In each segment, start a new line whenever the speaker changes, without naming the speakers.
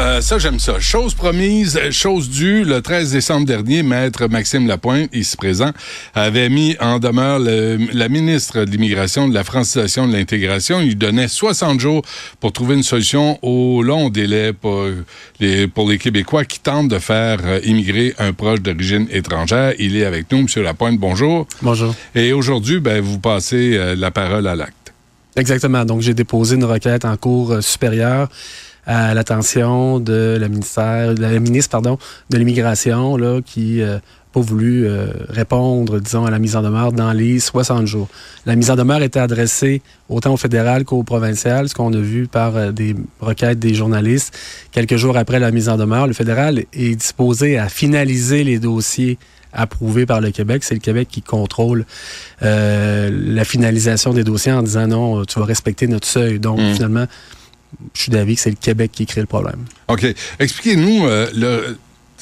Euh, ça, j'aime ça. Chose promise, chose due. Le 13 décembre dernier, Maître Maxime Lapointe, ici présent, avait mis en demeure la ministre de l'Immigration, de la francisation, de l'intégration. Il donnait 60 jours pour trouver une solution au long délai pour les, pour les Québécois qui tentent de faire euh, immigrer un proche d'origine étrangère. Il est avec nous, M. Lapointe. Bonjour.
Bonjour.
Et aujourd'hui, ben, vous passez euh, la parole à l'acte.
Exactement. Donc, j'ai déposé une requête en cours supérieure à l'attention de la ministère, la ministre pardon, de l'immigration là qui euh, pas voulu euh, répondre, disons, à la mise en demeure dans les 60 jours. La mise en demeure était adressée autant au fédéral qu'au provincial, ce qu'on a vu par euh, des requêtes des journalistes. Quelques jours après la mise en demeure, le fédéral est disposé à finaliser les dossiers approuvés par le Québec. C'est le Québec qui contrôle la finalisation des dossiers en disant non, tu vas respecter notre seuil. Donc, mmh. finalement, je suis d'avis que c'est le Québec qui crée le problème.
OK. Expliquez-nous euh,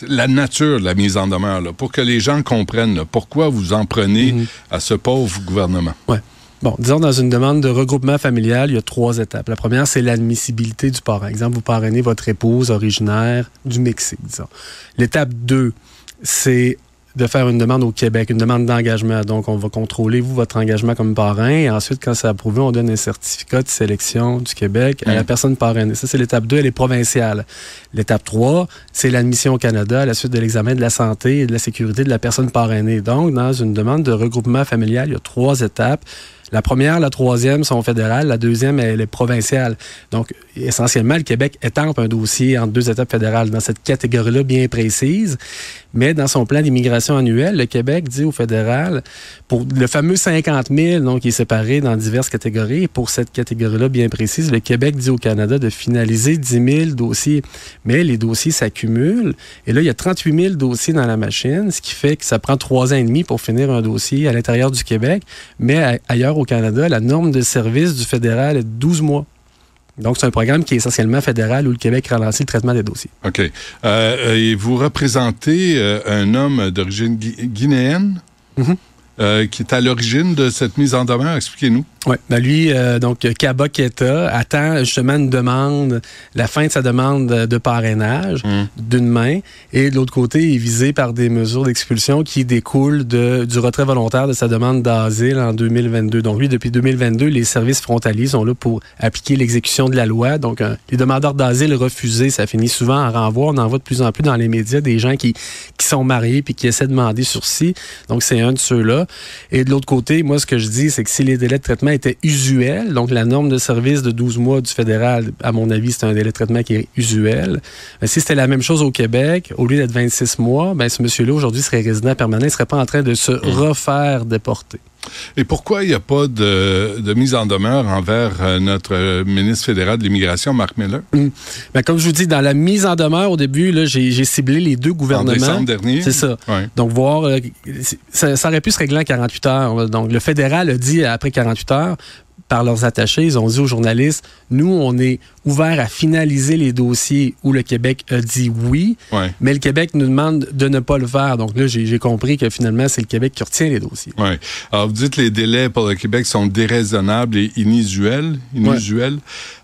la nature de la mise en demeure, pour que les gens comprennent pourquoi vous en prenez mhm. à ce pauvre gouvernement?
Oui. Bon, disons, dans une demande de regroupement familial, il y a trois étapes. La première, c'est l'admissibilité du parent. Exemple, vous parrainez votre épouse originaire du Mexique, disons. L'étape 2, c'est de faire une demande au Québec, une demande d'engagement. Donc, on va contrôler, vous, votre engagement comme parrain. Et ensuite, quand c'est approuvé, on donne un certificat de sélection du Québec à la mm. personne parrainée. Ça, c'est l'étape 2, elle est provinciale. L'étape 3, c'est l'admission au Canada à la suite de l'examen de la santé et de la sécurité de la personne parrainée. Donc, dans une demande de regroupement familial, il y a trois étapes. La première, la troisième sont fédérales. La deuxième, elle est provinciale. Donc, essentiellement, le Québec étampe un dossier en deux étapes fédérales dans cette catégorie-là bien précise. Mais dans son plan d'immigration annuel, le Québec dit au fédéral, pour le fameux 50 000, donc, qui est séparé dans diverses catégories, pour cette catégorie-là bien précise, le Québec dit au Canada de finaliser 10 000 dossiers. Mais les dossiers s'accumulent. Et là, il y a 38 000 dossiers dans la machine, ce qui fait que ça prend trois ans et demi pour finir un dossier à l'intérieur du Québec. Mais ailleurs, au Canada, la norme de service du fédéral est de 12 mois. Donc, c'est un programme qui est essentiellement fédéral où le Québec ralentit le traitement des dossiers.
OK. Euh, et vous représentez euh, un homme d'origine guinéenne? Mm-hmm. qui est à l'origine de cette mise en demeure. Expliquez-nous.
Oui, ben lui, euh, donc Kaba Keta, attend justement une demande, la fin de sa demande de parrainage hmm. d'une main, et de l'autre côté, il est visé par des mesures d'expulsion qui découlent de, du retrait volontaire de sa demande d'asile en 2022. Donc lui, depuis 2022, les services frontaliers sont là pour appliquer l'exécution de la loi. Donc euh, les demandeurs d'asile refusés, ça finit souvent en renvoi. On en voit de plus en plus dans les médias des gens qui, qui sont mariés puis qui essaient de demander sursis. Donc c'est un de ceux-là. Et de l'autre côté, moi, ce que je dis, c'est que si les délais de traitement était usuel. Donc, la norme de service de 12 mois du fédéral, à mon avis, c'est un délai de traitement qui est usuel. Mais si c'était la même chose au Québec, au lieu d'être 26 mois, ben, ce monsieur-là, aujourd'hui, serait résident permanent. Il ne serait pas en train de se mmh. refaire déporter.
Et pourquoi il n'y a pas de, mise en demeure envers euh, notre ministre fédéral de l'immigration, Marc Miller?
Mmh. Ben, comme je vous dis, dans la mise en demeure, au début, j'ai ciblé les deux gouvernements. En
décembre dernier?
C'est ça. Donc, voir, euh, ça, ça, aurait pu se régler en 48 heures. Donc, le fédéral a dit après 48 heures, par leurs attachés, ils ont dit aux journalistes, nous, on est ouvert à finaliser les dossiers où le Québec a dit oui, mais le Québec nous demande de ne pas le faire. Donc là, j'ai compris que finalement, c'est le Québec qui retient les dossiers.
Oui. Alors, vous dites que les délais pour le Québec sont déraisonnables et inusuels. inusuels.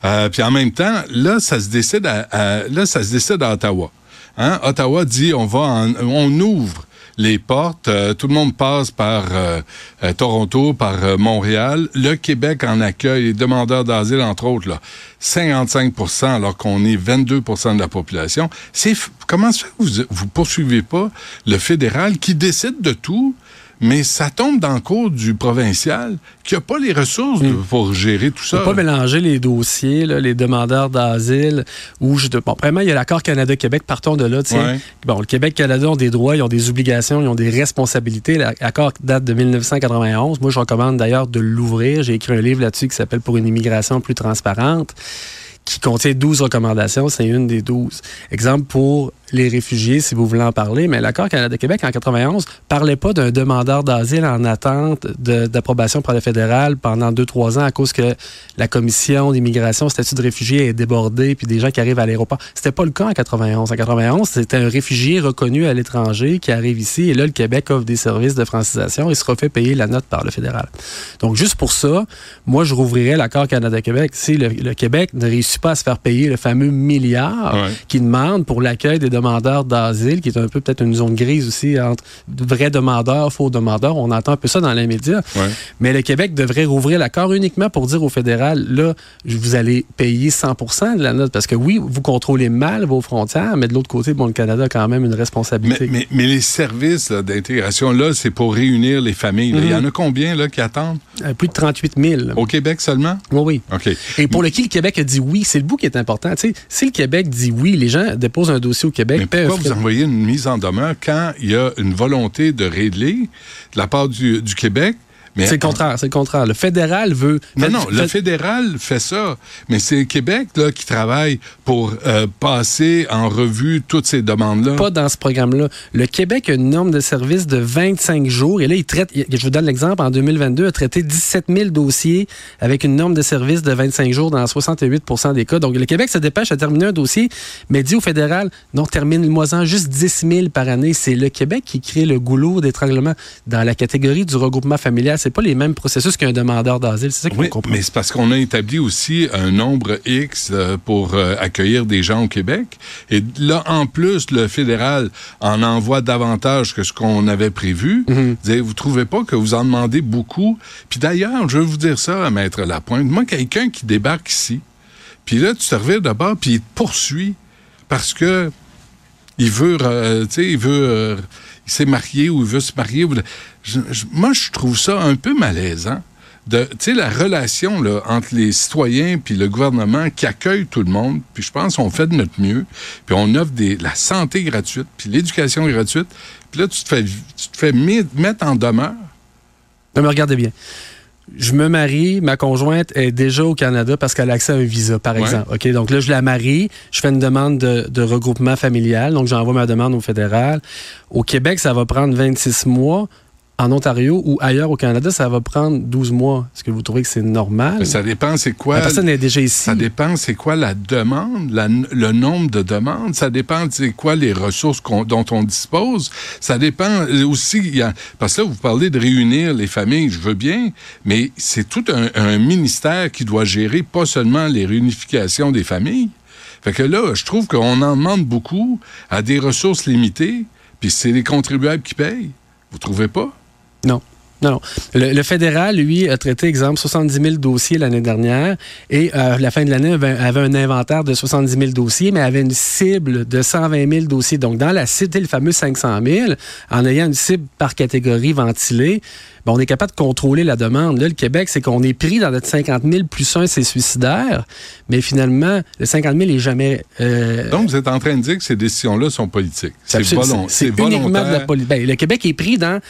Euh, puis en même temps, là, ça se décide à, là, ça se décide à Ottawa. Hein? Ottawa dit, on va, on ouvre les portes. Euh, tout le monde passe par euh, euh, Toronto, par Montréal. Le Québec en accueille les demandeurs d'asile, entre autres, là, 55% alors qu'on est 22% de la population. C'est comment ça vous vous poursuivez pas le fédéral qui décide de tout mais ça tombe dans le cours du provincial qui n'a pas les ressources hmm. pour gérer tout ça.
On pas mélanger les dossiers, les demandeurs d'asile. Ou je, bon, vraiment, il y a l'accord Canada-Québec. Partons de là. Bon, le Québec-Canada ont des droits, ils ont des obligations, ils ont des responsabilités. L'accord date de 1991. Moi, je recommande d'ailleurs de l'ouvrir. J'ai écrit un livre là-dessus qui s'appelle Pour une immigration plus transparente qui contient 12 recommandations. C'est une des 12. Exemple pour les réfugiés, si vous voulez en parler, mais l'accord Canada-Québec en 91 parlait pas d'un demandeur d'asile en attente d'approbation par le fédéral pendant deux, trois ans à cause que la commission d'immigration, statut de réfugié est débordée, puis des gens qui arrivent à l'aéroport. C'était pas le cas en 91. En 91, c'était un réfugié reconnu à l'étranger qui arrive ici, et là, le Québec offre des services de francisation et se refait payer la note par le fédéral. Donc, juste pour ça, moi, je rouvrirais l'accord Canada-Québec. Si le, Québec ne réussit pas à se faire payer le fameux milliard qui demande pour l'accueil des demandeurs d'asile, qui est un peu peut-être une zone grise aussi entre vrais demandeurs, faux demandeurs. On entend un peu ça dans les médias. Mais le Québec devrait rouvrir l'accord uniquement pour dire au fédéral, là, vous allez payer 100% de la note. Parce que oui, vous contrôlez mal vos frontières, mais de l'autre côté, bon, le Canada a quand même une responsabilité.
Mais, les services d'intégration, là, c'est pour réunir les familles. Il y en a combien là, qui attendent?
Euh, plus de 38 000.
Au Québec seulement?
Oui, oui. Et pour lequel le Québec a dit oui, c'est le bout qui est important. Si le Québec dit oui, les gens déposent un dossier au Québec.
Mais pourquoi vous envoyez une mise en demeure quand il y a une volonté de régler de la part du, du Québec?
C'est le contraire, c'est le contraire. Le fédéral veut...
Non, non, le fédéral fait ça, mais c'est le Québec là, qui travaille pour euh, passer en revue toutes ces demandes-là.
Pas dans ce programme-là. Le Québec a une norme de service de 25 jours, et là, il traite, je vous donne l'exemple, en 2022, a traité 17 000 dossiers avec une norme de service de 25 jours dans 68% des cas. Donc, le Québec se dépêche à terminer un dossier, mais dit au fédéral, non, termine le mois juste 10 000 par année. C'est le Québec qui crée le goulot d'étranglement dans la catégorie du regroupement familial c'est pas les mêmes processus qu'un demandeur d'asile. C'est ça qu'il oui,
Mais c'est parce qu'on a établi aussi un nombre X euh, pour euh, accueillir des gens au Québec. Et là, en plus, le fédéral en envoie davantage que ce qu'on avait prévu. Mm Vous trouvez pas que vous en demandez beaucoup? Puis d'ailleurs, je veux vous dire ça, Maître Lapointe. Moi, quelqu'un qui débarque ici, puis là, tu te reviens d'abord, puis il te poursuit parce que il veut, euh, tu sais, il veut il s'est marié ou il veut se marier. moi, je trouve ça un peu malaisant. Tu sais, la relation entre les citoyens puis le gouvernement qui accueille tout le monde, puis je pense qu'on fait de notre mieux, puis on offre la santé gratuite, puis l'éducation gratuite, puis là, tu te fais, mettre en demeure.
Mais regardez bien je me marie, ma conjointe est déjà au Canada parce qu'elle a accès à un visa, par exemple. OK, donc là, je la marie, je fais une demande de, de regroupement familial, donc j'envoie ma demande au fédéral. Au Québec, ça va prendre 26 mois en Ontario ou ailleurs au Canada, ça va prendre 12 mois. Est-ce que vous trouvez que c'est normal?
ça dépend, c'est quoi.
La personne est déjà ici.
Ça dépend, c'est quoi la demande, le nombre de demandes. Ça dépend, c'est quoi les ressources dont on dispose. Ça dépend aussi, parce que là, vous parlez de réunir les familles, je veux bien, mais c'est tout un, un ministère qui doit gérer pas seulement les réunifications des familles. Fait que là, je trouve qu'on en demande beaucoup à des ressources limitées, puis c'est les contribuables qui payent. Vous trouvez pas?
Non. Non, Le, fédéral, lui, a traité, exemple, 70 000 dossiers l'année dernière et euh, à la fin de l'année, avait, avait, un inventaire de 70 000 dossiers, mais avait une cible de 120 000 dossiers. Donc, dans la cible, le fameux 500 000, en ayant une cible par catégorie ventilée, ben, on est capable de contrôler la demande. Là, le Québec, c'est qu'on est pris dans notre 50 000 plus un, c'est suicidaire, mais finalement, le 50 000 n'est jamais...
Euh, Donc, vous êtes en train de dire que ces décisions-là sont politiques.
C'est volontaire. C'est uniquement de la politique. Ben, le Québec est pris dans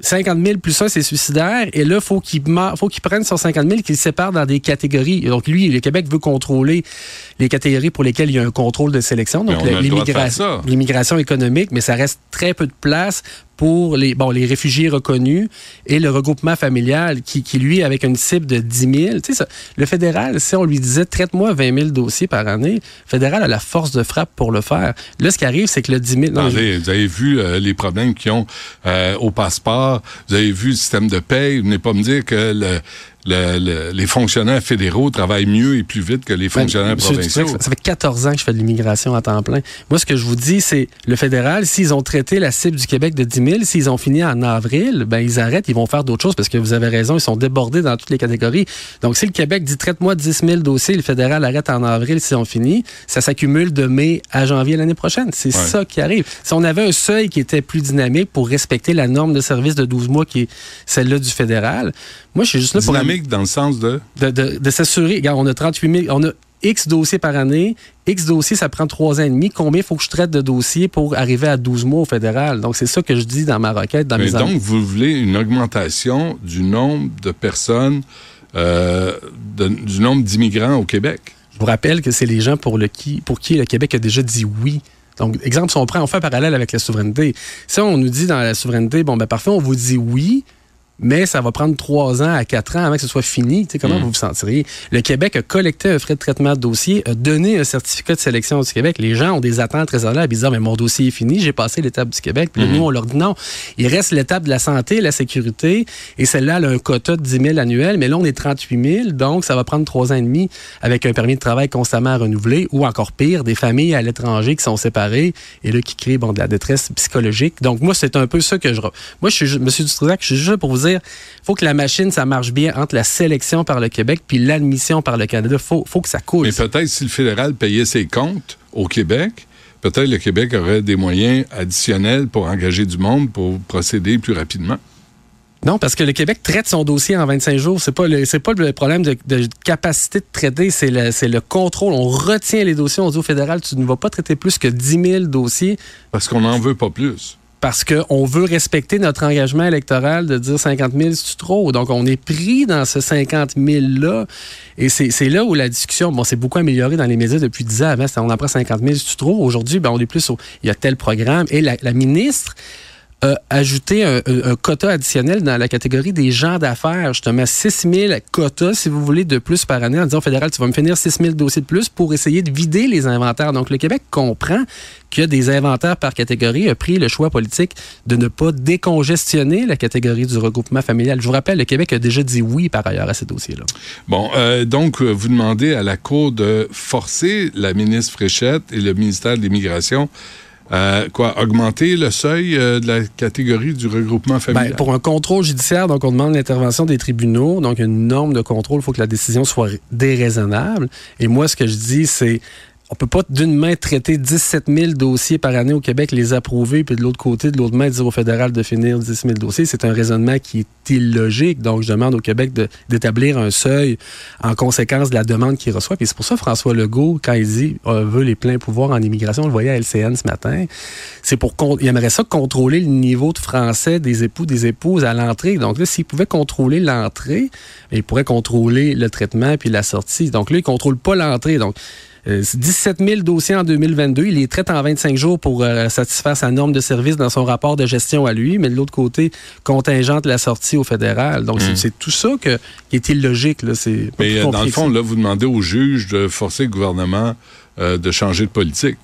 50 000 plus un, c'est suicidaire, et là, faut qu'il faut qu'il prenne son 50 000, qu'il sépare dans des catégories. Donc, lui, le Québec veut contrôler les catégories pour lesquelles il y a un contrôle de sélection, donc l'immigration économique, mais ça reste très peu de place pour les, bon, les réfugiés reconnus et le regroupement familial qui, qui lui, avec une cible de 10 000. Tu sais, ça, le fédéral, si on lui disait traite-moi 20 000 dossiers par année, le fédéral a la force de frappe pour le faire. Là, ce qui arrive, c'est que le 10 000...
Non, vous avez vu euh, les problèmes qu'ils ont euh, au passeport, vous avez vu le système de paie, vous venez pas me dire que le, les fonctionnaires fédéraux travaillent mieux et plus vite que les ben, fonctionnaires provinciaux.
Ça, fait 14 ans que je fais de l'immigration à temps plein. Moi, ce que je vous dis, c'est le fédéral, s'ils ont traité la cible du Québec de 10 000, s'ils ont fini en avril, ben ils arrêtent, ils vont faire d'autres choses parce que vous avez raison, ils sont débordés dans toutes les catégories. Donc, si le Québec dit traite-moi 10 000 dossiers, le fédéral arrête en avril s'ils ont fini, ça s'accumule de mai à janvier l'année prochaine. C'est ça qui arrive. Si on avait un seuil qui était plus dynamique pour respecter la norme de service de 12 mois qui est celle-là du fédéral, moi, je suis juste là
pour... Dynamique dans le sens de...
De, de, s'assurer. Regarde, on a 38 000... On a X dossiers par année. X dossiers, ça prend trois ans et demi. Combien faut que je traite de dossiers pour arriver à 12 mois au fédéral? Donc, c'est ça que je dis dans ma requête, dans
Mais donc, vous voulez une augmentation du nombre de personnes, euh, du nombre d'immigrants au Québec?
Je vous rappelle que c'est les gens pour, le qui, pour qui le Québec a déjà dit oui Donc, exemple, si on prend, on fait un parallèle avec la souveraineté. Si on nous dit dans la souveraineté, bon, ben parfait, on vous dit oui, mais ça va prendre trois ans à quatre ans avant que ce soit fini. Tu sais, comment mm. vous vous sentiriez? Le Québec a collecté un frais de traitement de dossier, a donné un certificat de sélection du Québec. Les gens ont des attentes raisonnables. Ils disent, ah, mais mon dossier est fini, j'ai passé l'étape du Québec. Puis mm-hmm. nous, on leur dit non. Il reste l'étape de la santé, la sécurité, et celle-là, elle a un quota de 10 000 annuels, mais là, on est 38 000, donc ça va prendre trois ans et demi avec un permis de travail constamment renouvelé, ou encore pire, des familles à l'étranger qui sont séparées et là, qui créent bon, de la détresse psychologique. Donc, moi, c'est un peu ça que je... Moi, je suis, M. Dutrisac, je suis juste pour vous dire, il faut que la machine, ça marche bien entre la sélection par le Québec puis l'admission par le Canada. Il faut, faut que ça coule.
Mais peut-être si le fédéral payait ses comptes au Québec, peut-être le Québec aurait des moyens additionnels pour engager du monde pour procéder plus rapidement.
Non, parce que le Québec traite son dossier en 25 jours. C'est pas le, c'est pas le problème de, capacité de traiter, c'est le, c'est le contrôle. On retient les dossiers. On dit au fédéral, tu ne vas pas traiter plus que 10 000 dossiers.
Parce qu'on n'en veut pas plus
parce qu'on veut respecter notre engagement électoral de dire 50 000, c'est trop. Donc, on est pris dans ce 50 000-là. Et c'est là où la discussion, bon, c'est beaucoup amélioré dans les médias depuis 10 ans. On en prend 50 000, c'est trop. Aujourd'hui, ben, on est plus au, il y a tel programme. Et la ministre, ajouter un, quota additionnel dans la catégorie des gens d'affaires. Justement, 6 000 quotas, si vous voulez, de plus par année en disant fédéral, tu vas me finir 6 000 dossiers de plus pour essayer de vider les inventaires. Donc, le Québec comprend qu'il y a des inventaires par catégorie, a pris le choix politique de ne pas décongestionner la catégorie du regroupement familial. Je vous rappelle, le Québec a déjà dit oui par ailleurs à ces dossiers-là.
Bon, euh, donc, vous demandez à la Cour de forcer la ministre Fréchette et le ministère de l'Immigration euh, quoi, augmenter le seuil euh, de la catégorie du regroupement ben, familial?
pour un contrôle judiciaire, donc on demande l'intervention des tribunaux, donc une norme de contrôle, il faut que la décision soit déraisonnable. Et moi, ce que je dis, c'est on peut pas d'une main traiter 17 000 dossiers par année au Québec, les approuver, puis de l'autre côté, de l'autre main, dire au fédéral de finir 10 000 dossiers. C'est un raisonnement qui est illogique. Donc, je demande au Québec d'établir un seuil en conséquence de la demande qu'il reçoit. Puis c'est pour ça François Legault, quand il dit on veut les pleins pouvoirs en immigration, on le voyait à LCN ce matin, c'est pour il aimerait ça contrôler le niveau de français des époux, des épouses à l'entrée. Donc là, s'il pouvait contrôler l'entrée, il pourrait contrôler le traitement puis la sortie. Donc là, il contrôle pas l'entrée. Donc 17 euh, 000 dossiers en 2022. Il les traite en 25 jours pour euh, satisfaire sa norme de service dans son rapport de gestion à lui, mais de l'autre côté, contingente la sortie au fédéral. Donc, c'est hmm. tout ça que, qui est illogique. Là.
Mais euh, dans le fond, là, vous demandez au juge de forcer le gouvernement de changer de politique.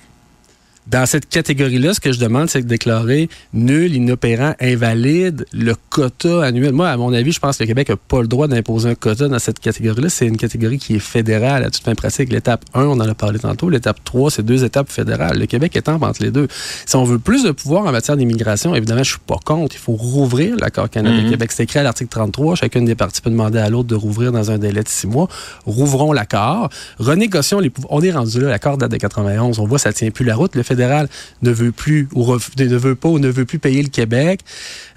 Dans cette catégorie-là, ce que je demande, c'est de déclarer nul, inopérant, invalide le quota annuel. Moi, à mon avis, je pense que le Québec n'a pas le droit d'imposer un quota dans cette catégorie-là. C'est une catégorie qui est fédérale à toute fin pratique. L'étape 1, on en a parlé tantôt. L'étape 3, c'est deux étapes fédérales. Le Québec étant entre les deux. Si on veut plus de pouvoir en matière d'immigration, évidemment, je suis pas contre. Il faut rouvrir l'accord Canada-Québec. Mhm. C'est écrit à l'article 33. Chacune des parties peut demander à l'autre de rouvrir dans un délai de six mois. Rouvrons l'accord. Renégocions les pouvoirs. On est rendu là. L'accord date de 91. On voit ça tient plus la route. Le fédéral ne veut plus ou ne veut pas ou ne veut plus payer le Québec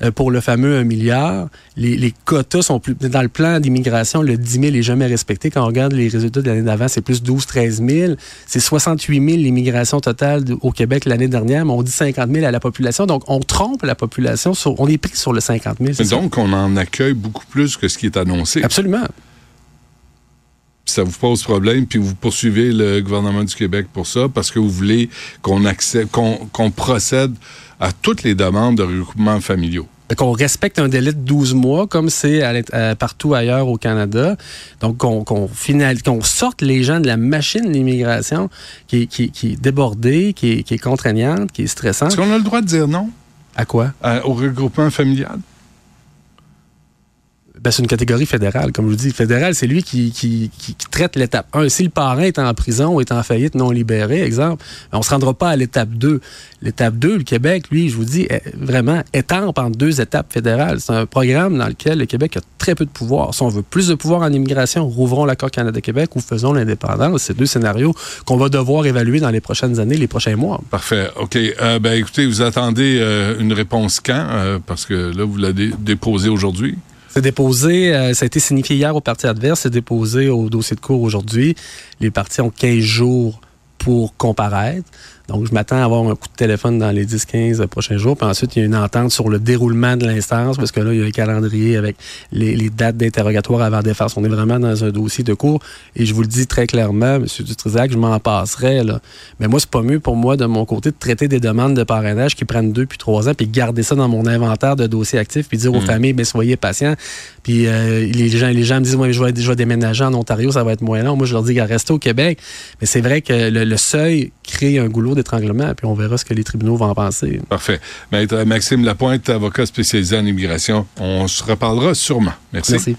euh, pour le fameux 1 milliard. Les, quotas sont plus dans le plan d'immigration, le 10 000 est jamais respecté. Quand on regarde les résultats de l'année d'avant, c'est plus 12 13 000. C'est 68 000 l'immigration totale au Québec l'année dernière, mais on dit 50 000 à la population. Donc on trompe la population. on est pris sur le 50 000.
Donc on en accueille beaucoup plus que ce qui est annoncé.
Absolument
ça vous pose problème, puis vous poursuivez le gouvernement du Québec pour ça, parce que vous voulez qu'on qu'on procède à toutes les demandes de regroupement familiaux.
Qu'on respecte un délai de 12 mois, comme c'est partout ailleurs au Canada. Donc, qu'on qu'on sorte les gens de la machine d'immigration qui, qui, qui, est débordée, qui est, qui est contraignante, qui est stressante.
Est-ce qu'on a le droit de dire non?
À quoi?
au regroupement familial.
Ben, c'est une catégorie fédérale, comme je vous dis. Fédéral, c'est lui qui, qui, qui, traite l'étape 1. Si le parrain est en prison ou est en faillite non libéré, exemple, ben, on ne se rendra pas à l'étape 2. L'étape 2, le Québec, lui, je vous dis, est vraiment étampe en deux étapes fédérales. C'est un programme dans lequel le Québec a très peu de pouvoir. Si on veut plus de pouvoir en immigration, rouvrons l'accord Canada-Québec ou faisons l'indépendance. C'est deux scénarios qu'on va devoir évaluer dans les prochaines années, les prochains mois.
Parfait. OK. Euh, ben, écoutez, vous attendez euh, une réponse quand? Euh, parce que là, vous l'avez déposé aujourd'hui.
C'est déposé, euh, ça a été signifié hier au parti adverse, c'est déposé au dossier de cours aujourd'hui. Les partis ont 15 jours pour comparaître. Donc, je m'attends à avoir un coup de téléphone dans les 10-15 prochains jours. Puis ensuite, il y a une entente sur le déroulement de l'instance, parce que là, il y a un calendrier avec les, dates d'interrogatoire avant défense. On est vraiment dans un dossier de cours. Et je vous le dis très clairement, M. Dutrisac, je m'en passerai. Là. Mais moi, c'est pas mieux pour moi, de mon côté, de traiter des demandes de parrainage qui prennent deux puis trois ans, puis garder ça dans mon inventaire de dossiers actifs, puis dire aux mmh. familles, mais soyez patients. Puis euh, les, gens, les gens me disent, moi, je vais, je déménager en Ontario, ça va être moins long. Moi, je leur dis, restez au Québec. Mais c'est vrai que le, seuil crée un goulot d'étranglement, puis on verra ce que les tribunaux vont en penser.
Parfait. Maître Maxime Lapointe, avocat spécialisé en immigration, on se reparlera sûrement. Merci. Merci.